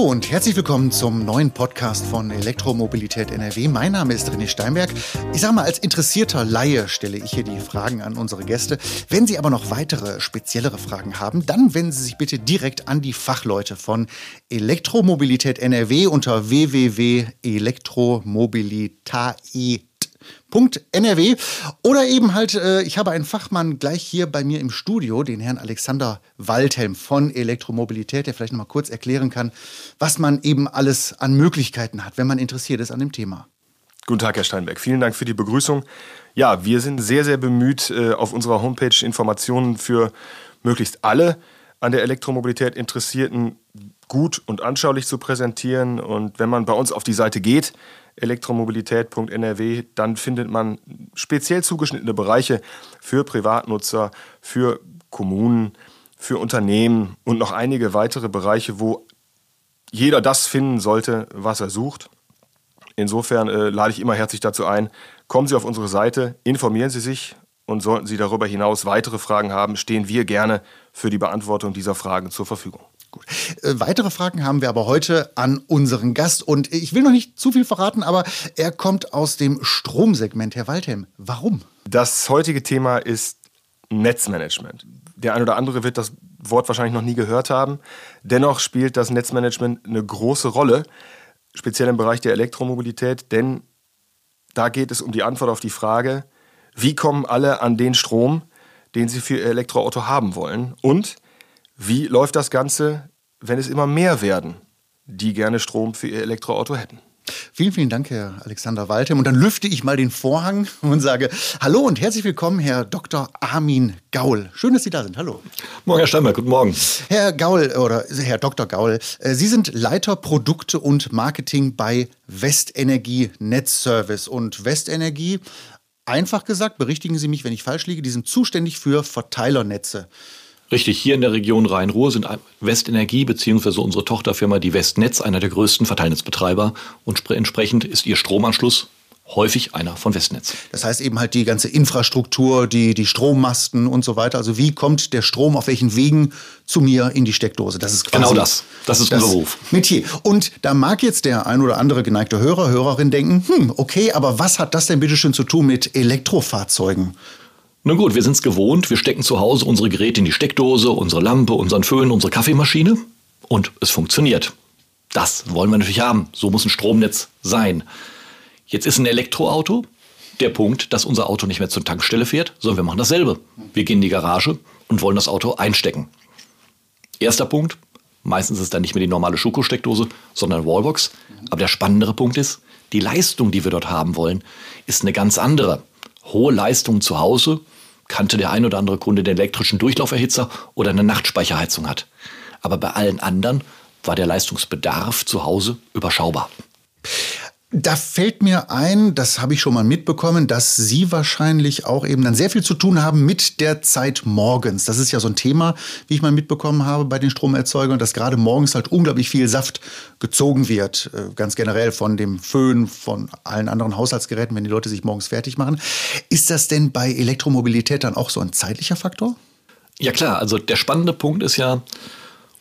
Hallo und herzlich willkommen zum neuen Podcast von Elektromobilität NRW. Mein Name ist René Steinberg. Ich sage mal, als interessierter Laie stelle ich hier die Fragen an unsere Gäste. Wenn Sie aber noch weitere, speziellere Fragen haben, dann wenden Sie sich bitte direkt an die Fachleute von Elektromobilität NRW unter www.elektromobilität NRW. Oder eben halt, äh, ich habe einen Fachmann gleich hier bei mir im Studio, den Herrn Alexander Waldhelm von Elektromobilität, der vielleicht noch mal kurz erklären kann, was man eben alles an Möglichkeiten hat, wenn man interessiert ist an dem Thema. Guten Tag, Herr Steinberg. Vielen Dank für die Begrüßung. Ja, wir sind sehr, sehr bemüht, äh, auf unserer Homepage Informationen für möglichst alle an der Elektromobilität Interessierten gut und anschaulich zu präsentieren. Und wenn man bei uns auf die Seite geht, elektromobilität.nrw, dann findet man speziell zugeschnittene Bereiche für Privatnutzer, für Kommunen, für Unternehmen und noch einige weitere Bereiche, wo jeder das finden sollte, was er sucht. Insofern äh, lade ich immer herzlich dazu ein, kommen Sie auf unsere Seite, informieren Sie sich und sollten Sie darüber hinaus weitere Fragen haben, stehen wir gerne für die Beantwortung dieser Fragen zur Verfügung. Gut. Äh, weitere Fragen haben wir aber heute an unseren Gast und ich will noch nicht zu viel verraten, aber er kommt aus dem Stromsegment. Herr Waldhelm, warum? Das heutige Thema ist Netzmanagement. Der ein oder andere wird das Wort wahrscheinlich noch nie gehört haben. Dennoch spielt das Netzmanagement eine große Rolle, speziell im Bereich der Elektromobilität, denn da geht es um die Antwort auf die Frage, wie kommen alle an den Strom, den sie für ihr Elektroauto haben wollen und wie läuft das Ganze, wenn es immer mehr werden, die gerne Strom für ihr Elektroauto hätten? Vielen, vielen Dank, Herr Alexander Waltem. Und dann lüfte ich mal den Vorhang und sage Hallo und herzlich willkommen, Herr Dr. Armin Gaul. Schön, dass Sie da sind. Hallo. Morgen, Herr Steinberg. Guten Morgen. Herr Gaul oder Herr Dr. Gaul, äh, Sie sind Leiter Produkte und Marketing bei Westenergie Netzservice. Und Westenergie, einfach gesagt, berichtigen Sie mich, wenn ich falsch liege, die sind zuständig für Verteilernetze. Richtig, hier in der Region Rhein-Ruhr sind Westenergie bzw. unsere Tochterfirma die Westnetz einer der größten Verteilnetzbetreiber und entsprechend ist ihr Stromanschluss häufig einer von Westnetz. Das heißt eben halt die ganze Infrastruktur, die, die Strommasten und so weiter. Also wie kommt der Strom auf welchen Wegen zu mir in die Steckdose? Das ist genau das. Das ist das unser Beruf. Metier. Und da mag jetzt der ein oder andere geneigte Hörer, Hörerin denken, hm, okay, aber was hat das denn bitte schön zu tun mit Elektrofahrzeugen? Na gut, wir sind es gewohnt, wir stecken zu Hause unsere Geräte in die Steckdose, unsere Lampe, unseren Föhn, unsere Kaffeemaschine und es funktioniert. Das wollen wir natürlich haben. So muss ein Stromnetz sein. Jetzt ist ein Elektroauto der Punkt, dass unser Auto nicht mehr zur Tankstelle fährt, sondern wir machen dasselbe. Wir gehen in die Garage und wollen das Auto einstecken. Erster Punkt, meistens ist dann nicht mehr die normale Schokosteckdose, sondern Wallbox. Aber der spannendere Punkt ist, die Leistung, die wir dort haben wollen, ist eine ganz andere hohe Leistung zu Hause, kannte der ein oder andere Kunde den elektrischen Durchlauferhitzer oder eine Nachtspeicherheizung hat. Aber bei allen anderen war der Leistungsbedarf zu Hause überschaubar. Da fällt mir ein, das habe ich schon mal mitbekommen, dass Sie wahrscheinlich auch eben dann sehr viel zu tun haben mit der Zeit morgens. Das ist ja so ein Thema, wie ich mal mitbekommen habe bei den Stromerzeugern, dass gerade morgens halt unglaublich viel Saft gezogen wird. Äh, ganz generell von dem Föhn, von allen anderen Haushaltsgeräten, wenn die Leute sich morgens fertig machen. Ist das denn bei Elektromobilität dann auch so ein zeitlicher Faktor? Ja klar, also der spannende Punkt ist ja,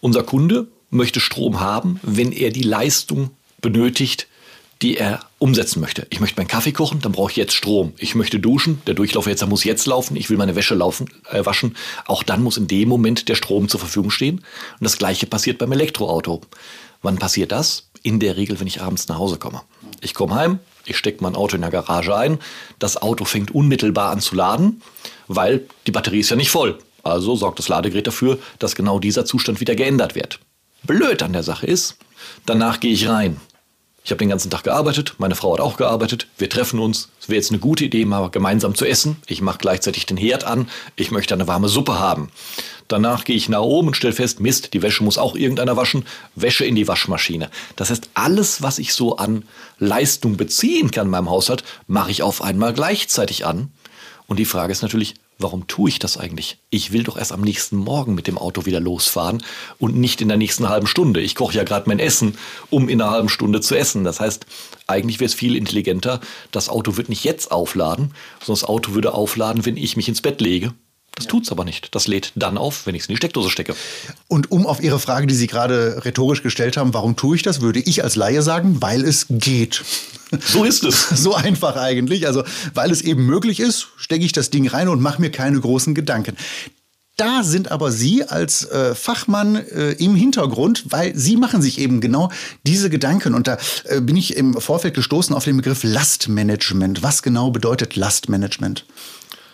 unser Kunde möchte Strom haben, wenn er die Leistung benötigt, die er umsetzen möchte. Ich möchte meinen Kaffee kochen, dann brauche ich jetzt Strom. Ich möchte duschen, der Durchlauferhitzer muss jetzt laufen. Ich will meine Wäsche laufen, äh, waschen. Auch dann muss in dem Moment der Strom zur Verfügung stehen. Und das Gleiche passiert beim Elektroauto. Wann passiert das? In der Regel, wenn ich abends nach Hause komme. Ich komme heim, ich stecke mein Auto in der Garage ein. Das Auto fängt unmittelbar an zu laden, weil die Batterie ist ja nicht voll. Also sorgt das Ladegerät dafür, dass genau dieser Zustand wieder geändert wird. Blöd an der Sache ist, danach gehe ich rein. Ich habe den ganzen Tag gearbeitet, meine Frau hat auch gearbeitet. Wir treffen uns. Es wäre jetzt eine gute Idee, mal gemeinsam zu essen. Ich mache gleichzeitig den Herd an. Ich möchte eine warme Suppe haben. Danach gehe ich nach oben und stelle fest, Mist, die Wäsche muss auch irgendeiner waschen. Wäsche in die Waschmaschine. Das heißt, alles, was ich so an Leistung beziehen kann in meinem Haushalt, mache ich auf einmal gleichzeitig an. Und die Frage ist natürlich, warum tue ich das eigentlich? Ich will doch erst am nächsten Morgen mit dem Auto wieder losfahren und nicht in der nächsten halben Stunde. Ich koche ja gerade mein Essen, um in einer halben Stunde zu essen. Das heißt, eigentlich wäre es viel intelligenter, das Auto wird nicht jetzt aufladen, sondern das Auto würde aufladen, wenn ich mich ins Bett lege. Das ja. tut es aber nicht. Das lädt dann auf, wenn ich es in die Steckdose stecke. Und um auf Ihre Frage, die Sie gerade rhetorisch gestellt haben, warum tue ich das, würde ich als Laie sagen, weil es geht. So ist es. so einfach eigentlich. Also, weil es eben möglich ist, stecke ich das Ding rein und mache mir keine großen Gedanken. Da sind aber Sie als äh, Fachmann äh, im Hintergrund, weil Sie machen sich eben genau diese Gedanken. Und da äh, bin ich im Vorfeld gestoßen auf den Begriff Lastmanagement. Was genau bedeutet Lastmanagement?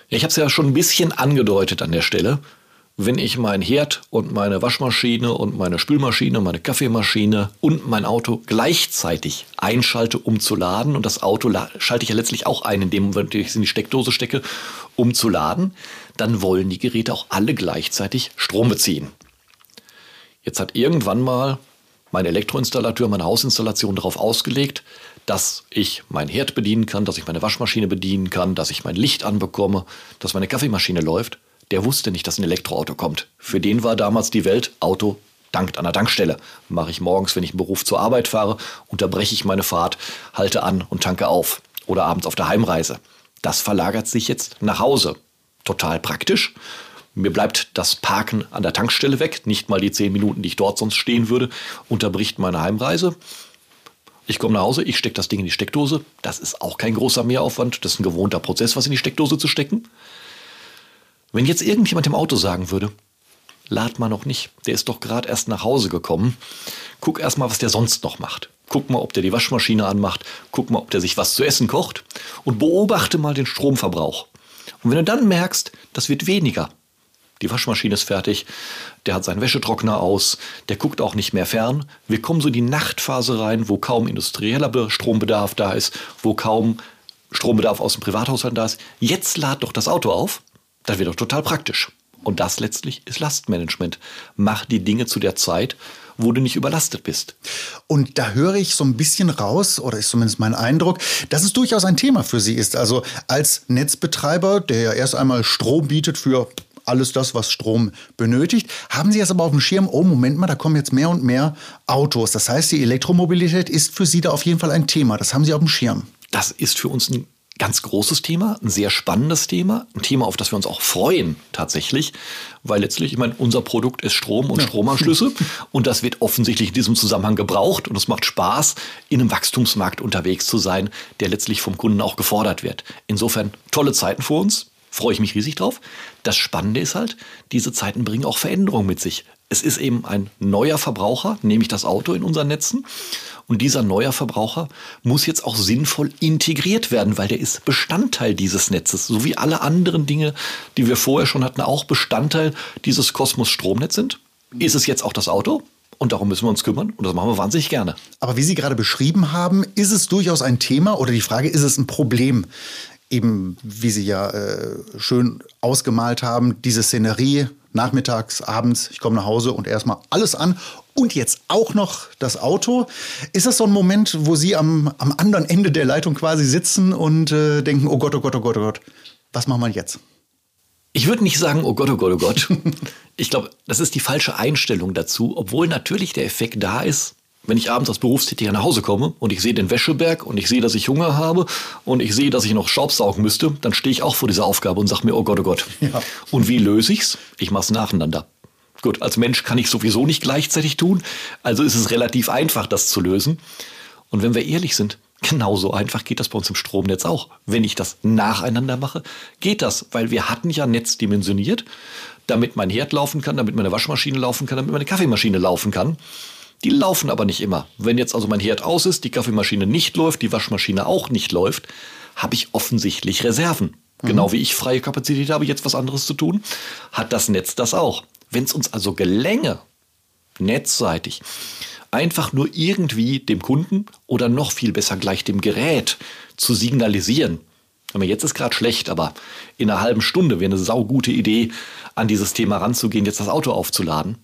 Ich habe es ja schon ein bisschen angedeutet an der Stelle. Wenn ich meinen Herd und meine Waschmaschine und meine Spülmaschine, meine Kaffeemaschine und mein Auto gleichzeitig einschalte, um zu laden, und das Auto schalte ich ja letztlich auch ein, indem ich es in die Steckdose stecke, um zu laden, dann wollen die Geräte auch alle gleichzeitig Strom beziehen. Jetzt hat irgendwann mal mein Elektroinstallateur meine Hausinstallation darauf ausgelegt, dass ich mein Herd bedienen kann, dass ich meine Waschmaschine bedienen kann, dass ich mein Licht anbekomme, dass meine Kaffeemaschine läuft. Der wusste nicht, dass ein Elektroauto kommt. Für den war damals die Welt Auto dankt an der Tankstelle. Mache ich morgens, wenn ich im Beruf zur Arbeit fahre, unterbreche ich meine Fahrt, halte an und tanke auf. Oder abends auf der Heimreise. Das verlagert sich jetzt nach Hause. Total praktisch. Mir bleibt das Parken an der Tankstelle weg. Nicht mal die zehn Minuten, die ich dort sonst stehen würde, unterbricht meine Heimreise. Ich komme nach Hause, ich stecke das Ding in die Steckdose. Das ist auch kein großer Mehraufwand. Das ist ein gewohnter Prozess, was in die Steckdose zu stecken. Wenn jetzt irgendjemand im Auto sagen würde, lad mal noch nicht, der ist doch gerade erst nach Hause gekommen, guck erst mal, was der sonst noch macht. Guck mal, ob der die Waschmaschine anmacht, guck mal, ob der sich was zu essen kocht und beobachte mal den Stromverbrauch. Und wenn du dann merkst, das wird weniger, die Waschmaschine ist fertig, der hat seinen Wäschetrockner aus, der guckt auch nicht mehr fern. Wir kommen so in die Nachtphase rein, wo kaum industrieller Strombedarf da ist, wo kaum Strombedarf aus dem Privathaushalt da ist. Jetzt lad doch das Auto auf, das wird doch total praktisch. Und das letztlich ist Lastmanagement. Mach die Dinge zu der Zeit, wo du nicht überlastet bist. Und da höre ich so ein bisschen raus, oder ist zumindest mein Eindruck, dass es durchaus ein Thema für Sie ist. Also als Netzbetreiber, der ja erst einmal Strom bietet für alles das, was Strom benötigt. Haben Sie jetzt aber auf dem Schirm, oh Moment mal, da kommen jetzt mehr und mehr Autos. Das heißt, die Elektromobilität ist für Sie da auf jeden Fall ein Thema. Das haben Sie auf dem Schirm. Das ist für uns ein ganz großes Thema, ein sehr spannendes Thema, ein Thema, auf das wir uns auch freuen tatsächlich, weil letztlich, ich meine, unser Produkt ist Strom und ja. Stromanschlüsse und das wird offensichtlich in diesem Zusammenhang gebraucht und es macht Spaß, in einem Wachstumsmarkt unterwegs zu sein, der letztlich vom Kunden auch gefordert wird. Insofern tolle Zeiten vor uns, freue ich mich riesig drauf. Das Spannende ist halt, diese Zeiten bringen auch Veränderungen mit sich. Es ist eben ein neuer Verbraucher, nämlich das Auto in unseren Netzen. Und dieser neue Verbraucher muss jetzt auch sinnvoll integriert werden, weil der ist Bestandteil dieses Netzes, so wie alle anderen Dinge, die wir vorher schon hatten, auch Bestandteil dieses Kosmos Stromnetz sind. Ist es jetzt auch das Auto? Und darum müssen wir uns kümmern und das machen wir wahnsinnig gerne. Aber wie Sie gerade beschrieben haben, ist es durchaus ein Thema oder die Frage, ist es ein Problem? Eben, wie Sie ja äh, schön ausgemalt haben, diese Szenerie, nachmittags, abends, ich komme nach Hause und erstmal alles an und jetzt auch noch das Auto. Ist das so ein Moment, wo Sie am, am anderen Ende der Leitung quasi sitzen und äh, denken, oh Gott, oh Gott, oh Gott, oh Gott, was machen wir jetzt? Ich würde nicht sagen, oh Gott, oh Gott, oh Gott. ich glaube, das ist die falsche Einstellung dazu, obwohl natürlich der Effekt da ist, wenn ich abends als Berufstätiger nach Hause komme und ich sehe den Wäscheberg und ich sehe, dass ich Hunger habe und ich sehe, dass ich noch Staubsaugen müsste, dann stehe ich auch vor dieser Aufgabe und sage mir, oh Gott, oh Gott. Ja. Und wie löse ich's? Ich mache es nacheinander. Gut, als Mensch kann ich sowieso nicht gleichzeitig tun, also ist es relativ einfach, das zu lösen. Und wenn wir ehrlich sind, genauso einfach geht das bei uns im Stromnetz auch. Wenn ich das nacheinander mache, geht das, weil wir hatten ja Netz dimensioniert, damit mein Herd laufen kann, damit meine Waschmaschine laufen kann, damit meine Kaffeemaschine laufen kann. Die laufen aber nicht immer. Wenn jetzt also mein Herd aus ist, die Kaffeemaschine nicht läuft, die Waschmaschine auch nicht läuft, habe ich offensichtlich Reserven. Mhm. Genau wie ich freie Kapazität habe, jetzt was anderes zu tun, hat das Netz das auch. Wenn es uns also gelänge, netzseitig, einfach nur irgendwie dem Kunden oder noch viel besser gleich dem Gerät zu signalisieren, jetzt ist gerade schlecht, aber in einer halben Stunde wäre eine saugute Idee, an dieses Thema ranzugehen, jetzt das Auto aufzuladen,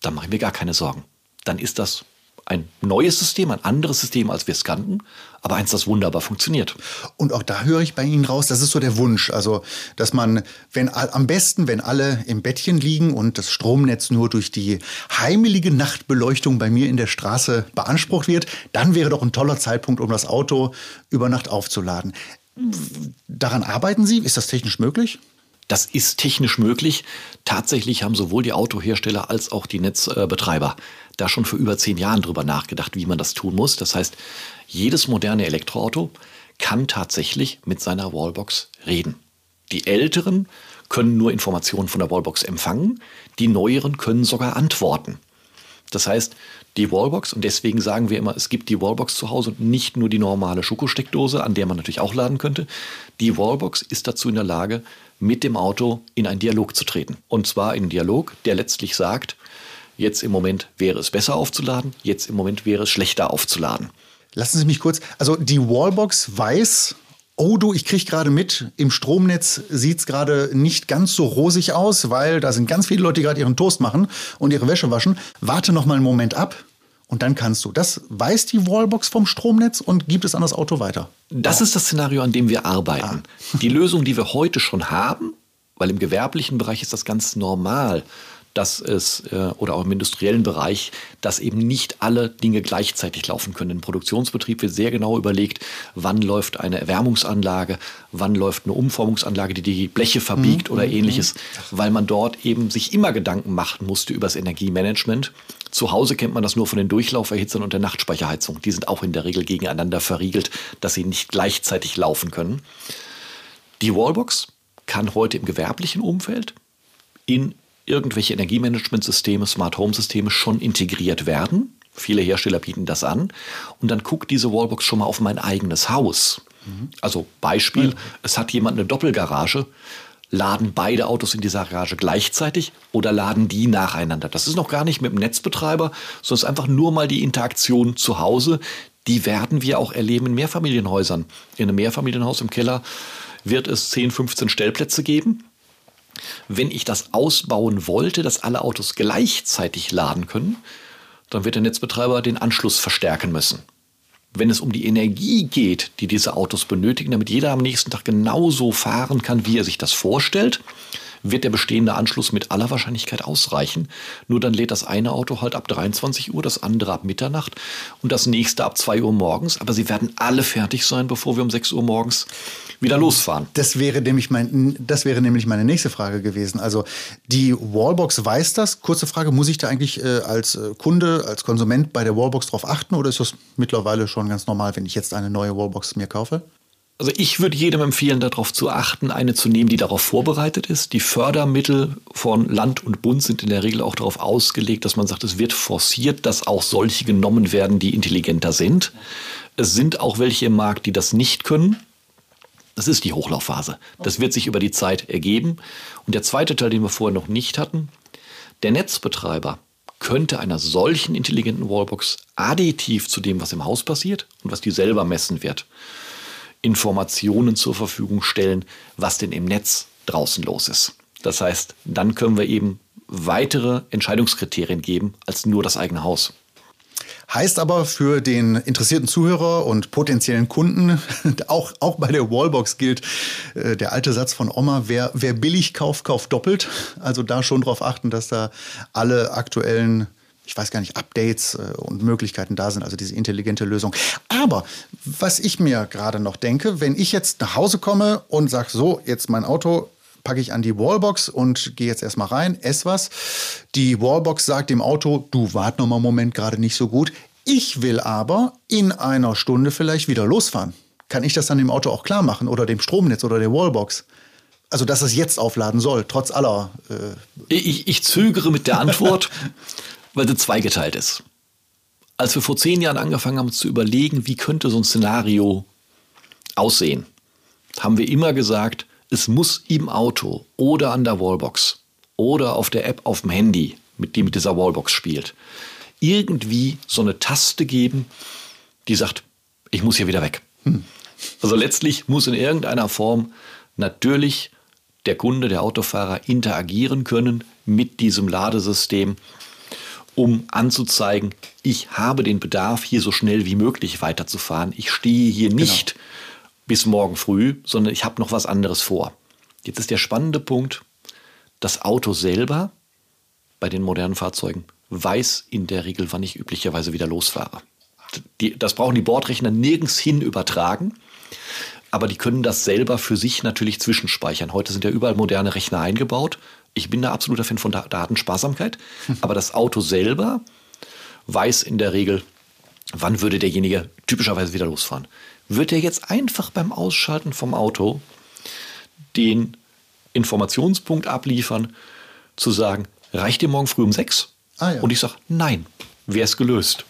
dann mache ich mir gar keine Sorgen. Dann ist das ein neues System, ein anderes System, als wir es kannten, aber eins, das wunderbar funktioniert. Und auch da höre ich bei Ihnen raus, das ist so der Wunsch, also dass man, wenn am besten, wenn alle im Bettchen liegen und das Stromnetz nur durch die heimelige Nachtbeleuchtung bei mir in der Straße beansprucht wird, dann wäre doch ein toller Zeitpunkt, um das Auto über Nacht aufzuladen. Daran arbeiten Sie? Ist das technisch möglich? Das ist technisch möglich. Tatsächlich haben sowohl die Autohersteller als auch die Netzbetreiber da schon vor über zehn Jahren drüber nachgedacht, wie man das tun muss. Das heißt, jedes moderne Elektroauto kann tatsächlich mit seiner Wallbox reden. Die älteren können nur Informationen von der Wallbox empfangen, die neueren können sogar antworten. Das heißt, die Wallbox, und deswegen sagen wir immer, es gibt die Wallbox zu Hause und nicht nur die normale Schokosteckdose, an der man natürlich auch laden könnte. Die Wallbox ist dazu in der Lage, mit dem Auto in einen Dialog zu treten. Und zwar in einen Dialog, der letztlich sagt, jetzt im Moment wäre es besser aufzuladen, jetzt im Moment wäre es schlechter aufzuladen. Lassen Sie mich kurz, also die Wallbox weiß, oh du, ich kriege gerade mit, im Stromnetz sieht es gerade nicht ganz so rosig aus, weil da sind ganz viele Leute, die gerade ihren Toast machen und ihre Wäsche waschen. Warte noch mal einen Moment ab und dann kannst du. Das weiß die Wallbox vom Stromnetz und gibt es an das Auto weiter. Das ist das Szenario, an dem wir arbeiten. Ah. Die Lösung, die wir heute schon haben, weil im gewerblichen Bereich ist das ganz normal, dass es, äh, oder auch im industriellen Bereich, dass eben nicht alle Dinge gleichzeitig laufen können. Im Produktionsbetrieb wird sehr genau überlegt, wann läuft eine Erwärmungsanlage, wann läuft eine Umformungsanlage, die die Bleche verbiegt mhm. oder mhm. ähnliches, weil man dort eben sich immer Gedanken machen musste über das Energiemanagement. Zu Hause kennt man das nur von den Durchlauferhitzern und der Nachtspeicherheizung. Die sind auch in der Regel gegeneinander verriegelt, dass sie nicht gleichzeitig laufen können. Die Wallbox kann heute im gewerblichen Umfeld in irgendwelche Energiemanagementsysteme, Smart Home Systeme schon integriert werden. Viele Hersteller bieten das an. Und dann guckt diese Wallbox schon mal auf mein eigenes Haus. Mhm. Also Beispiel, es hat jemand eine Doppelgarage. Laden beide Autos in dieser Garage gleichzeitig oder laden die nacheinander? Das ist noch gar nicht mit dem Netzbetreiber, sondern es ist einfach nur mal die Interaktion zu Hause. Die werden wir auch erleben in Mehrfamilienhäusern. In einem Mehrfamilienhaus im Keller wird es 10, 15 Stellplätze geben. Wenn ich das ausbauen wollte, dass alle Autos gleichzeitig laden können, dann wird der Netzbetreiber den Anschluss verstärken müssen. Wenn es um die Energie geht, die diese Autos benötigen, damit jeder am nächsten Tag genauso fahren kann, wie er sich das vorstellt, wird der bestehende Anschluss mit aller Wahrscheinlichkeit ausreichen. Nur dann lädt das eine Auto halt ab 23 Uhr, das andere ab Mitternacht und das nächste ab 2 Uhr morgens. Aber sie werden alle fertig sein, bevor wir um 6 Uhr morgens wieder losfahren. Das wäre nämlich, mein, das wäre nämlich meine nächste Frage gewesen. Also die Wallbox weiß das. Kurze Frage, muss ich da eigentlich äh, als äh, Kunde, als Konsument bei der Wallbox drauf achten oder ist das mittlerweile schon ganz normal, wenn ich jetzt eine neue Wallbox mir kaufe? Also ich würde jedem empfehlen, darauf zu achten, eine zu nehmen, die darauf vorbereitet ist. Die Fördermittel von Land und Bund sind in der Regel auch darauf ausgelegt, dass man sagt, es wird forciert, dass auch solche genommen werden, die intelligenter sind. Es sind auch welche im Markt, die das nicht können. Das ist die Hochlaufphase. Das wird sich über die Zeit ergeben. Und der zweite Teil, den wir vorher noch nicht hatten, der Netzbetreiber könnte einer solchen intelligenten Wallbox additiv zu dem, was im Haus passiert und was die selber messen wird, Informationen zur Verfügung stellen, was denn im Netz draußen los ist. Das heißt, dann können wir eben weitere Entscheidungskriterien geben als nur das eigene Haus. Heißt aber für den interessierten Zuhörer und potenziellen Kunden, auch, auch bei der Wallbox gilt äh, der alte Satz von Oma, wer, wer billig kauft, kauft doppelt. Also da schon darauf achten, dass da alle aktuellen ich weiß gar nicht, Updates äh, und Möglichkeiten da sind, also diese intelligente Lösung. Aber was ich mir gerade noch denke, wenn ich jetzt nach Hause komme und sage, so, jetzt mein Auto packe ich an die Wallbox und gehe jetzt erstmal rein, ess was. Die Wallbox sagt dem Auto, du wart noch mal einen Moment gerade nicht so gut. Ich will aber in einer Stunde vielleicht wieder losfahren. Kann ich das dann dem Auto auch klar machen oder dem Stromnetz oder der Wallbox? Also, dass es jetzt aufladen soll, trotz aller. Äh ich, ich zögere mit der Antwort. weil sie zweigeteilt ist. Als wir vor zehn Jahren angefangen haben zu überlegen, wie könnte so ein Szenario aussehen, haben wir immer gesagt, es muss im Auto oder an der Wallbox oder auf der App auf dem Handy, mit dem mit dieser Wallbox spielt, irgendwie so eine Taste geben, die sagt, ich muss hier wieder weg. Hm. Also letztlich muss in irgendeiner Form natürlich der Kunde, der Autofahrer interagieren können mit diesem Ladesystem um anzuzeigen, ich habe den Bedarf, hier so schnell wie möglich weiterzufahren. Ich stehe hier genau. nicht genau. bis morgen früh, sondern ich habe noch was anderes vor. Jetzt ist der spannende Punkt, das Auto selber bei den modernen Fahrzeugen weiß in der Regel, wann ich üblicherweise wieder losfahre. Die, das brauchen die Bordrechner nirgends hin übertragen. aber die können das selber für sich natürlich zwischenspeichern. Heute sind ja überall moderne Rechner eingebaut. Ich bin da absoluter Fan von Datensparsamkeit, aber das Auto selber weiß in der Regel, wann würde derjenige typischerweise wieder losfahren. Wird er jetzt einfach beim Ausschalten vom Auto den Informationspunkt abliefern, zu sagen, reicht dir morgen früh um sechs? Ah, ja. Und ich sage, nein, wäre es gelöst.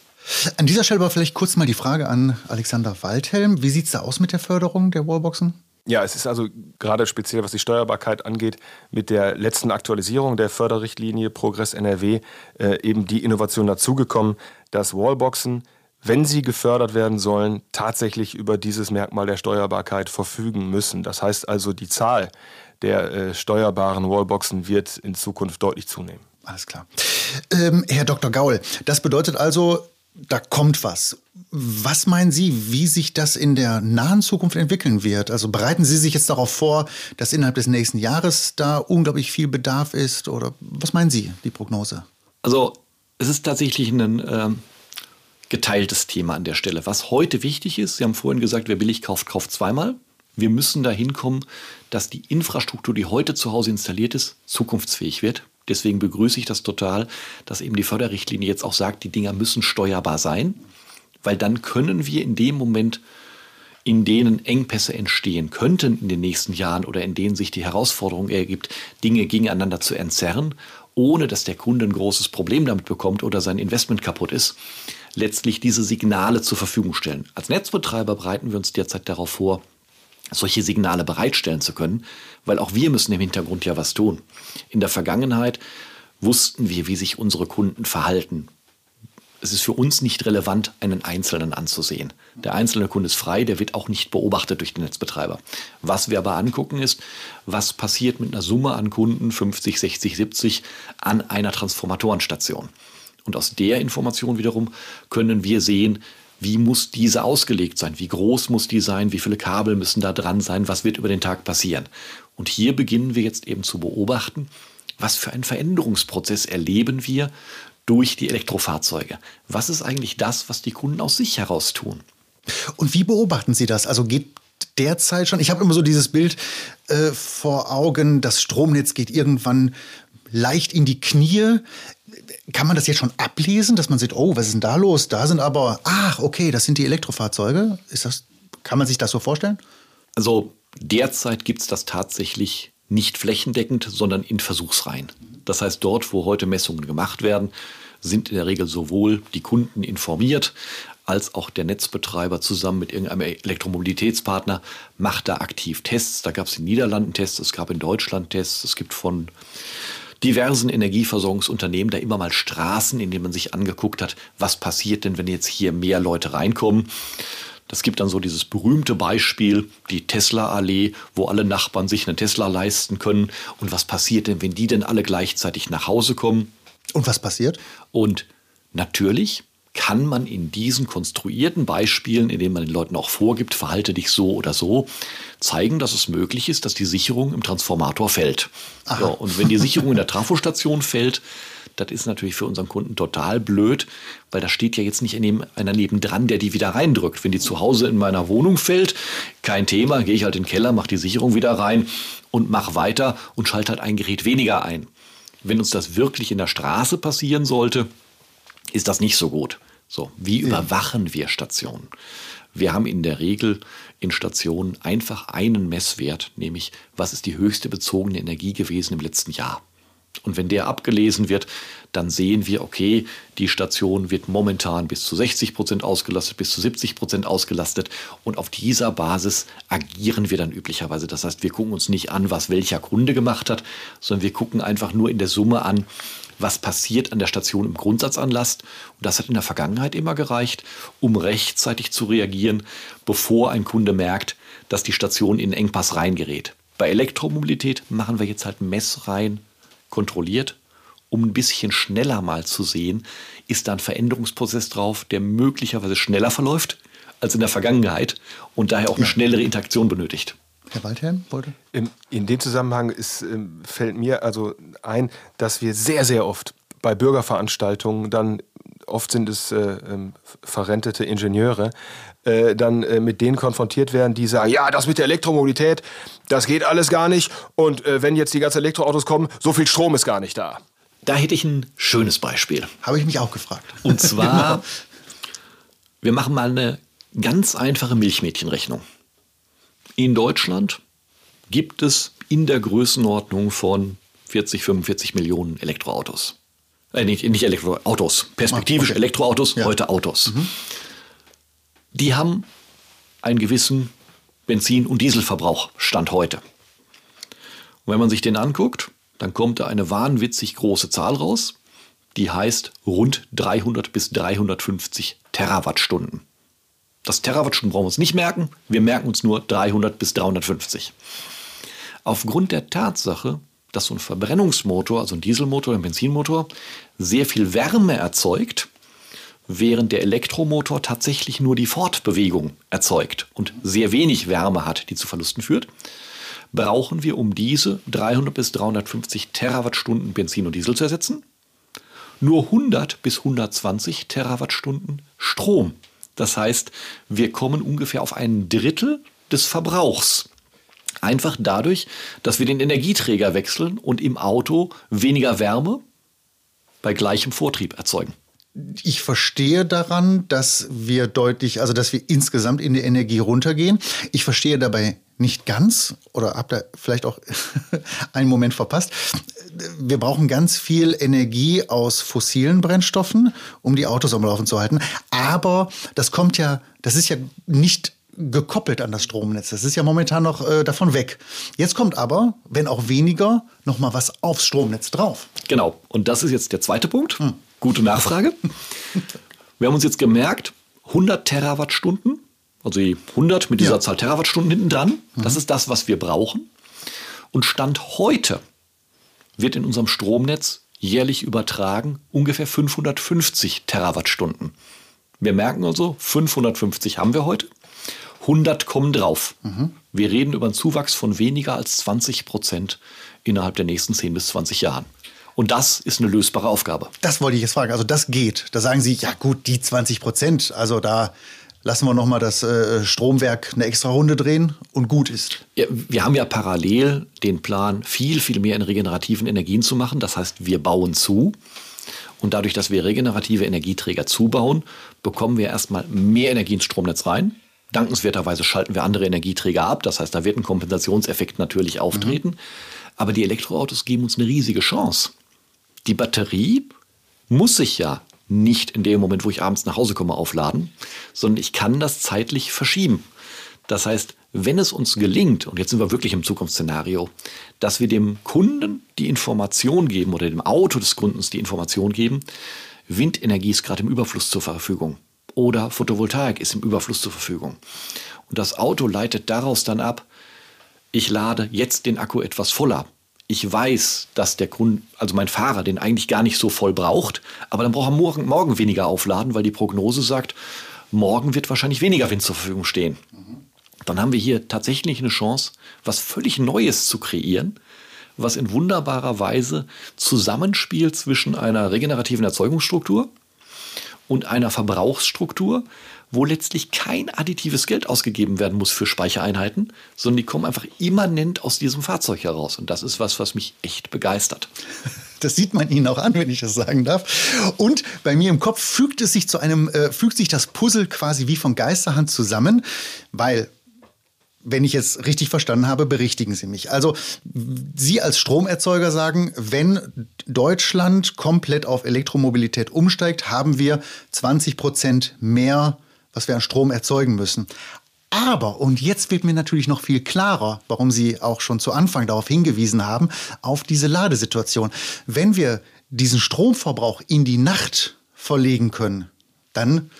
An dieser Stelle aber vielleicht kurz mal die Frage an Alexander Waldhelm. Wie sieht es da aus mit der Förderung der Wallboxen? Ja, es ist also gerade speziell, was die Steuerbarkeit angeht, mit der letzten Aktualisierung der Förderrichtlinie Progress NRW äh, eben die Innovation dazugekommen, dass Wallboxen, wenn sie gefördert werden sollen, tatsächlich über dieses Merkmal der Steuerbarkeit verfügen müssen. Das heißt also, die Zahl der äh, steuerbaren Wallboxen wird in Zukunft deutlich zunehmen. Alles klar. Ähm, Herr Dr. Gaul, das bedeutet also, da kommt was. Was meinen Sie, wie sich das in der nahen Zukunft entwickeln wird? Also bereiten Sie sich jetzt darauf vor, dass innerhalb des nächsten Jahres da unglaublich viel Bedarf ist? Oder was meinen Sie, die Prognose? Also es ist tatsächlich ein äh, geteiltes Thema an der Stelle. Was heute wichtig ist, Sie haben vorhin gesagt, wer billig kauft, kauft zweimal. Wir müssen dahin kommen, dass die Infrastruktur, die heute zu Hause installiert ist, zukunftsfähig wird. Deswegen begrüße ich das total, dass eben die Förderrichtlinie jetzt auch sagt, die Dinger müssen steuerbar sein, weil dann können wir in dem Moment, in denen Engpässe entstehen könnten in den nächsten Jahren oder in denen sich die Herausforderung ergibt, Dinge gegeneinander zu entzerren, ohne dass der Kunde ein großes Problem damit bekommt oder sein Investment kaputt ist, letztlich diese Signale zur Verfügung stellen. Als Netzbetreiber bereiten wir uns derzeit darauf vor, solche Signale bereitstellen zu können, weil auch wir müssen im Hintergrund ja was tun. In der Vergangenheit wussten wir, wie sich unsere Kunden verhalten. Es ist für uns nicht relevant, einen Einzelnen anzusehen. Der einzelne Kunde ist frei, der wird auch nicht beobachtet durch den Netzbetreiber. Was wir aber angucken ist, was passiert mit einer Summe an Kunden, 50, 60, 70, an einer Transformatorenstation. Und aus der Information wiederum können wir sehen, wie muss diese ausgelegt sein, wie groß muss die sein, wie viele Kabel müssen da dran sein, was wird über den Tag passieren. Und hier beginnen wir jetzt eben zu beobachten, was für einen Veränderungsprozess erleben wir durch die Elektrofahrzeuge. Was ist eigentlich das, was die Kunden aus sich heraus tun? Und wie beobachten Sie das? Also geht derzeit schon, ich habe immer so dieses Bild äh, vor Augen, das Stromnetz geht irgendwann leicht in die Knie. Kann man das jetzt schon ablesen, dass man sieht, oh, was ist denn da los? Da sind aber, ach, okay, das sind die Elektrofahrzeuge. Ist das, kann man sich das so vorstellen? Also derzeit gibt es das tatsächlich nicht flächendeckend, sondern in Versuchsreihen. Das heißt, dort, wo heute Messungen gemacht werden, sind in der Regel sowohl die Kunden informiert, als auch der Netzbetreiber zusammen mit irgendeinem Elektromobilitätspartner macht da aktiv Tests. Da gab es in den Niederlanden Tests, es gab in Deutschland Tests, es gibt von diversen Energieversorgungsunternehmen da immer mal Straßen, in denen man sich angeguckt hat, was passiert denn, wenn jetzt hier mehr Leute reinkommen. Das gibt dann so dieses berühmte Beispiel, die Tesla-Allee, wo alle Nachbarn sich einen Tesla leisten können. Und was passiert denn, wenn die denn alle gleichzeitig nach Hause kommen? Und was passiert? Und natürlich kann man in diesen konstruierten Beispielen, in denen man den Leuten auch vorgibt, verhalte dich so oder so, zeigen, dass es möglich ist, dass die Sicherung im Transformator fällt. Ja, und wenn die Sicherung in der Trafostation fällt, das ist natürlich für unseren Kunden total blöd, weil da steht ja jetzt nicht einer nebendran, der die wieder reindrückt. Wenn die zu Hause in meiner Wohnung fällt, kein Thema, gehe ich halt in den Keller, mache die Sicherung wieder rein und mache weiter und schalte halt ein Gerät weniger ein. Wenn uns das wirklich in der Straße passieren sollte, ist das nicht so gut. So, wie überwachen wir Stationen? Wir haben in der Regel in Stationen einfach einen Messwert, nämlich was ist die höchste bezogene Energie gewesen im letzten Jahr. Und wenn der abgelesen wird, dann sehen wir, okay, die Station wird momentan bis zu 60 Prozent ausgelastet, bis zu 70 Prozent ausgelastet. Und auf dieser Basis agieren wir dann üblicherweise. Das heißt, wir gucken uns nicht an, was welcher Kunde gemacht hat, sondern wir gucken einfach nur in der Summe an, was passiert an der Station im Grundsatz an Last. Und das hat in der Vergangenheit immer gereicht, um rechtzeitig zu reagieren, bevor ein Kunde merkt, dass die Station in Engpass reingerät. Bei Elektromobilität machen wir jetzt halt Messreihen kontrolliert, um ein bisschen schneller mal zu sehen, ist da ein Veränderungsprozess drauf, der möglicherweise schneller verläuft als in der Vergangenheit und daher auch eine schnellere Interaktion benötigt. Herr Waldherrn wollte? In, in dem Zusammenhang ist, ähm, fällt mir also ein, dass wir sehr, sehr oft bei Bürgerveranstaltungen dann oft sind es äh, ähm, verrentete Ingenieure, äh, dann äh, mit denen konfrontiert werden, die sagen, ja, das mit der Elektromobilität, das geht alles gar nicht. Und äh, wenn jetzt die ganzen Elektroautos kommen, so viel Strom ist gar nicht da. Da hätte ich ein schönes Beispiel. Habe ich mich auch gefragt. Und zwar, genau. wir machen mal eine ganz einfache Milchmädchenrechnung. In Deutschland gibt es in der Größenordnung von 40, 45 Millionen Elektroautos. Äh, nicht, nicht Elektroautos, perspektivisch ah. Elektroautos, ja. heute Autos. Mhm. Die haben einen gewissen Benzin- und Dieselverbrauch, Stand heute. Und wenn man sich den anguckt, dann kommt da eine wahnwitzig große Zahl raus, die heißt rund 300 bis 350 Terawattstunden. Das Terawattstunden brauchen wir uns nicht merken, wir merken uns nur 300 bis 350. Aufgrund der Tatsache, dass so ein Verbrennungsmotor, also ein Dieselmotor, ein Benzinmotor, sehr viel Wärme erzeugt, während der Elektromotor tatsächlich nur die Fortbewegung erzeugt und sehr wenig Wärme hat, die zu Verlusten führt, brauchen wir, um diese 300 bis 350 Terawattstunden Benzin und Diesel zu ersetzen, nur 100 bis 120 Terawattstunden Strom. Das heißt, wir kommen ungefähr auf ein Drittel des Verbrauchs. Einfach dadurch, dass wir den Energieträger wechseln und im Auto weniger Wärme bei gleichem Vortrieb erzeugen. Ich verstehe daran, dass wir deutlich, also dass wir insgesamt in die Energie runtergehen. Ich verstehe dabei nicht ganz oder habt ihr vielleicht auch einen Moment verpasst. Wir brauchen ganz viel Energie aus fossilen Brennstoffen, um die Autos am Laufen zu halten. Aber das kommt ja, das ist ja nicht gekoppelt an das Stromnetz. Das ist ja momentan noch äh, davon weg. Jetzt kommt aber, wenn auch weniger, noch mal was aufs Stromnetz drauf. Genau. Und das ist jetzt der zweite Punkt. Hm. Gute Nachfrage. Wir haben uns jetzt gemerkt, 100 Terawattstunden, also die 100 mit dieser ja. Zahl Terawattstunden hinten dran, mhm. das ist das, was wir brauchen. Und Stand heute wird in unserem Stromnetz jährlich übertragen ungefähr 550 Terawattstunden. Wir merken also, 550 haben wir heute. 100 kommen drauf. Mhm. Wir reden über einen Zuwachs von weniger als 20 Prozent innerhalb der nächsten 10 bis 20 Jahren. Und das ist eine lösbare Aufgabe. Das wollte ich jetzt fragen. Also das geht. Da sagen Sie, ja gut, die 20 Prozent, also da lassen wir nochmal das äh, Stromwerk eine extra Runde drehen und gut ist. Ja, wir haben ja parallel den Plan, viel, viel mehr in regenerativen Energien zu machen. Das heißt, wir bauen zu. Und dadurch, dass wir regenerative Energieträger zubauen, bekommen wir erstmal mehr Energie ins Stromnetz rein. Dankenswerterweise schalten wir andere Energieträger ab. Das heißt, da wird ein Kompensationseffekt natürlich auftreten. Mhm. Aber die Elektroautos geben uns eine riesige Chance. Die Batterie muss sich ja nicht in dem Moment, wo ich abends nach Hause komme, aufladen, sondern ich kann das zeitlich verschieben. Das heißt, wenn es uns gelingt, und jetzt sind wir wirklich im Zukunftsszenario, dass wir dem Kunden die Information geben oder dem Auto des Kundens die Information geben, Windenergie ist gerade im Überfluss zur Verfügung oder Photovoltaik ist im Überfluss zur Verfügung. Und das Auto leitet daraus dann ab, ich lade jetzt den Akku etwas voller. Ich weiß, dass der Kunde, also mein Fahrer, den eigentlich gar nicht so voll braucht, aber dann braucht er morgen, morgen weniger aufladen, weil die Prognose sagt, morgen wird wahrscheinlich weniger Wind zur Verfügung stehen. Dann haben wir hier tatsächlich eine Chance, was völlig Neues zu kreieren, was in wunderbarer Weise zusammenspielt zwischen einer regenerativen Erzeugungsstruktur, und einer Verbrauchsstruktur, wo letztlich kein additives Geld ausgegeben werden muss für Speichereinheiten, sondern die kommen einfach immanent aus diesem Fahrzeug heraus. Und das ist was, was mich echt begeistert. Das sieht man Ihnen auch an, wenn ich das sagen darf. Und bei mir im Kopf fügt es sich zu einem, äh, fügt sich das Puzzle quasi wie von Geisterhand zusammen, weil wenn ich jetzt richtig verstanden habe, berichtigen Sie mich. Also Sie als Stromerzeuger sagen, wenn Deutschland komplett auf Elektromobilität umsteigt, haben wir 20 Prozent mehr, was wir an Strom erzeugen müssen. Aber, und jetzt wird mir natürlich noch viel klarer, warum Sie auch schon zu Anfang darauf hingewiesen haben, auf diese Ladesituation. Wenn wir diesen Stromverbrauch in die Nacht verlegen können, dann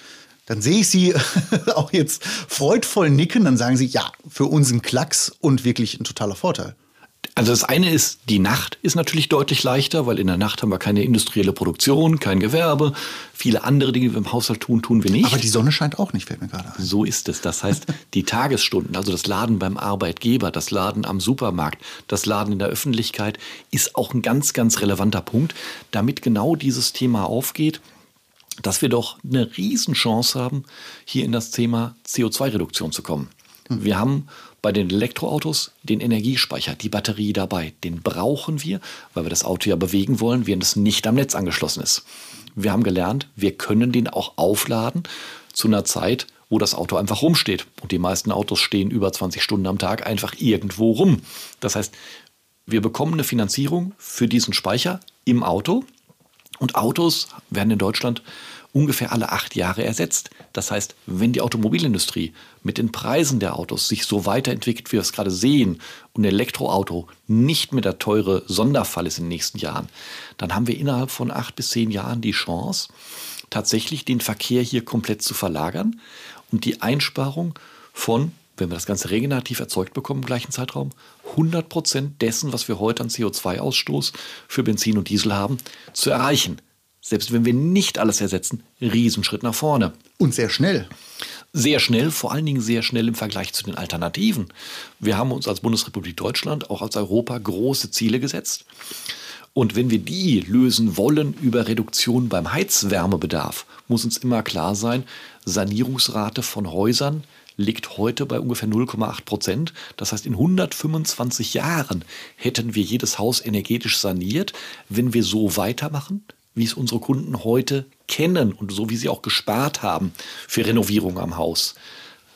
dann sehe ich Sie auch jetzt freudvoll nicken, dann sagen Sie, ja, für uns ein Klacks und wirklich ein totaler Vorteil. Also das eine ist, die Nacht ist natürlich deutlich leichter, weil in der Nacht haben wir keine industrielle Produktion, kein Gewerbe. Viele andere Dinge, die wir im Haushalt tun, tun wir nicht. Aber die Sonne scheint auch nicht, fällt mir gerade ein. So ist es. Das heißt, die Tagesstunden, also das Laden beim Arbeitgeber, das Laden am Supermarkt, das Laden in der Öffentlichkeit, ist auch ein ganz, ganz relevanter Punkt, damit genau dieses Thema aufgeht dass wir doch eine Riesenchance haben, hier in das Thema CO2-Reduktion zu kommen. Mhm. Wir haben bei den Elektroautos den Energiespeicher, die Batterie dabei. Den brauchen wir, weil wir das Auto ja bewegen wollen, während es nicht am Netz angeschlossen ist. Wir haben gelernt, wir können den auch aufladen zu einer Zeit, wo das Auto einfach rumsteht. Und die meisten Autos stehen über 20 Stunden am Tag einfach irgendwo rum. Das heißt, wir bekommen eine Finanzierung für diesen Speicher im Auto. Und Autos werden in Deutschland ungefähr alle acht Jahre ersetzt. Das heißt, wenn die Automobilindustrie mit den Preisen der Autos sich so weiterentwickelt, wie wir es gerade sehen, und ein Elektroauto nicht mehr der teure Sonderfall ist in den nächsten Jahren, dann haben wir innerhalb von acht bis zehn Jahren die Chance, tatsächlich den Verkehr hier komplett zu verlagern und die Einsparung von, wenn wir das Ganze regenerativ erzeugt bekommen im gleichen Zeitraum, 100 Prozent dessen, was wir heute an CO2-Ausstoß für Benzin und Diesel haben, zu erreichen. Selbst wenn wir nicht alles ersetzen, Riesenschritt nach vorne. Und sehr schnell. Sehr schnell, vor allen Dingen sehr schnell im Vergleich zu den Alternativen. Wir haben uns als Bundesrepublik Deutschland, auch als Europa, große Ziele gesetzt. Und wenn wir die lösen wollen über Reduktion beim Heizwärmebedarf, muss uns immer klar sein, Sanierungsrate von Häusern liegt heute bei ungefähr 0,8 Prozent. Das heißt, in 125 Jahren hätten wir jedes Haus energetisch saniert, wenn wir so weitermachen, wie es unsere Kunden heute kennen und so wie sie auch gespart haben für Renovierung am Haus.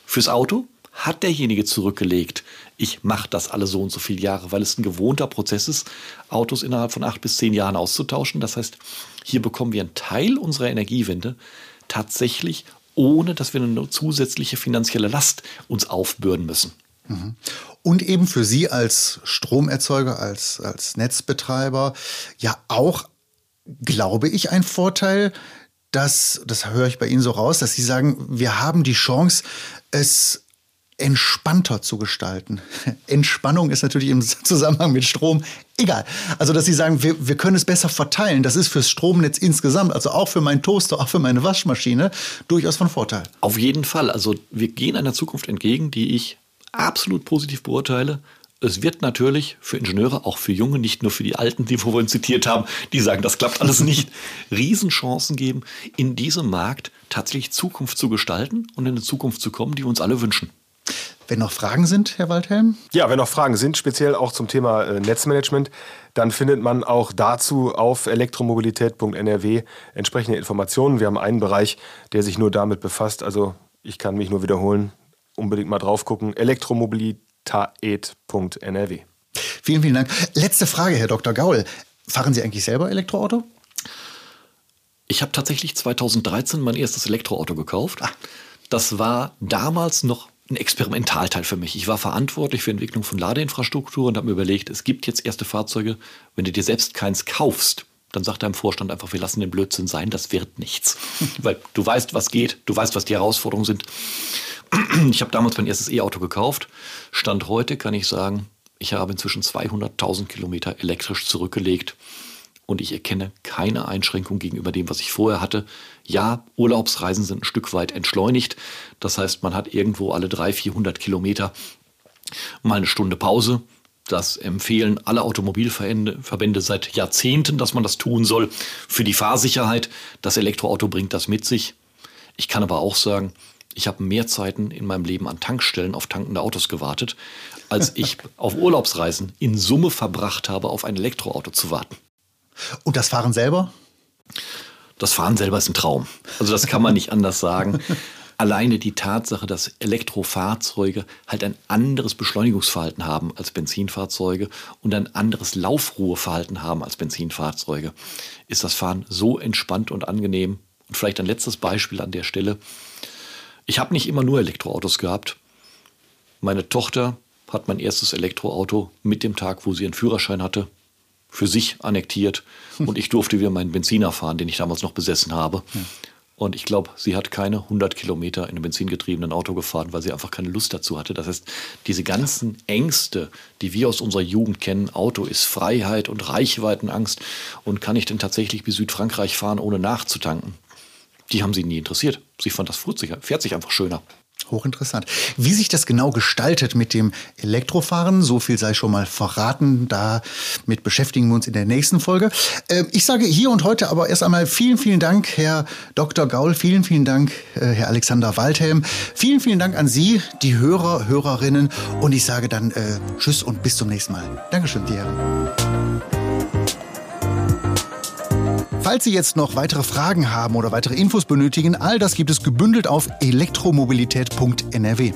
Fürs Auto hat derjenige zurückgelegt. Ich mache das alle so und so viele Jahre, weil es ein gewohnter Prozess ist, Autos innerhalb von acht bis zehn Jahren auszutauschen. Das heißt, hier bekommen wir einen Teil unserer Energiewende tatsächlich, ohne dass wir eine zusätzliche finanzielle Last uns aufbürden müssen. Mhm. Und eben für Sie als Stromerzeuger, als, als Netzbetreiber ja auch, glaube ich, ein Vorteil, dass, das höre ich bei Ihnen so raus, dass Sie sagen, wir haben die Chance, es entspannter zu gestalten. Entspannung ist natürlich im Zusammenhang mit Strom egal. Also, dass Sie sagen, wir, wir können es besser verteilen. Das ist fürs Stromnetz insgesamt, also auch für meinen Toaster, auch für meine Waschmaschine, durchaus von Vorteil. Auf jeden Fall. Also, wir gehen einer Zukunft entgegen, die ich absolut positiv beurteile. Es wird natürlich für Ingenieure, auch für Junge, nicht nur für die Alten, die wir vorhin zitiert haben, die sagen, das klappt alles nicht, Riesenchancen geben, in diesem Markt tatsächlich Zukunft zu gestalten und in eine Zukunft zu kommen, die wir uns alle wünschen. Wenn noch Fragen sind, Herr Waldhelm? Ja, wenn noch Fragen sind, speziell auch zum Thema äh, Netzmanagement, dann findet man auch dazu auf elektromobilität.nrw entsprechende Informationen. Wir haben einen Bereich, der sich nur damit befasst. Also ich kann mich nur wiederholen. Unbedingt mal drauf gucken. elektromobilität.nrw. Vielen, vielen Dank. Letzte Frage, Herr Dr. Gaul. Fahren Sie eigentlich selber Elektroauto? Ich habe tatsächlich 2013 mein erstes Elektroauto gekauft. Ah. Das war damals noch ein Experimentalteil für mich. Ich war verantwortlich für Entwicklung von Ladeinfrastruktur und habe mir überlegt, es gibt jetzt erste Fahrzeuge, wenn du dir selbst keins kaufst, dann sagt deinem Vorstand einfach, wir lassen den Blödsinn sein, das wird nichts. Weil du weißt, was geht, du weißt, was die Herausforderungen sind. Ich habe damals mein erstes E-Auto gekauft. Stand heute kann ich sagen, ich habe inzwischen 200.000 Kilometer elektrisch zurückgelegt und ich erkenne keine Einschränkung gegenüber dem, was ich vorher hatte. Ja, Urlaubsreisen sind ein Stück weit entschleunigt. Das heißt, man hat irgendwo alle 300, 400 Kilometer mal eine Stunde Pause. Das empfehlen alle Automobilverbände seit Jahrzehnten, dass man das tun soll. Für die Fahrsicherheit, das Elektroauto bringt das mit sich. Ich kann aber auch sagen, ich habe mehr Zeiten in meinem Leben an Tankstellen auf tankende Autos gewartet, als ich auf Urlaubsreisen in Summe verbracht habe, auf ein Elektroauto zu warten. Und das Fahren selber? Das Fahren selber ist ein Traum. Also das kann man nicht anders sagen. Alleine die Tatsache, dass Elektrofahrzeuge halt ein anderes Beschleunigungsverhalten haben als Benzinfahrzeuge und ein anderes Laufruheverhalten haben als Benzinfahrzeuge, ist das Fahren so entspannt und angenehm. Und vielleicht ein letztes Beispiel an der Stelle. Ich habe nicht immer nur Elektroautos gehabt. Meine Tochter hat mein erstes Elektroauto mit dem Tag, wo sie einen Führerschein hatte, für sich annektiert und ich durfte wieder meinen Benziner fahren, den ich damals noch besessen habe. Ja. Und ich glaube, sie hat keine 100 Kilometer in einem benzingetriebenen Auto gefahren, weil sie einfach keine Lust dazu hatte. Das heißt, diese ganzen Ängste, die wir aus unserer Jugend kennen, Auto ist Freiheit und Reichweitenangst und kann ich denn tatsächlich bis Südfrankreich fahren, ohne nachzutanken, die haben sie nie interessiert. Sie fand das fährt sich einfach schöner. Hochinteressant. Wie sich das genau gestaltet mit dem Elektrofahren, so viel sei schon mal verraten. Damit beschäftigen wir uns in der nächsten Folge. Äh, ich sage hier und heute aber erst einmal vielen, vielen Dank, Herr Dr. Gaul. Vielen, vielen Dank, äh, Herr Alexander Waldhelm. Vielen, vielen Dank an Sie, die Hörer, Hörerinnen. Und ich sage dann äh, Tschüss und bis zum nächsten Mal. Dankeschön, die Herren. Falls Sie jetzt noch weitere Fragen haben oder weitere Infos benötigen, all das gibt es gebündelt auf elektromobilität.nrw.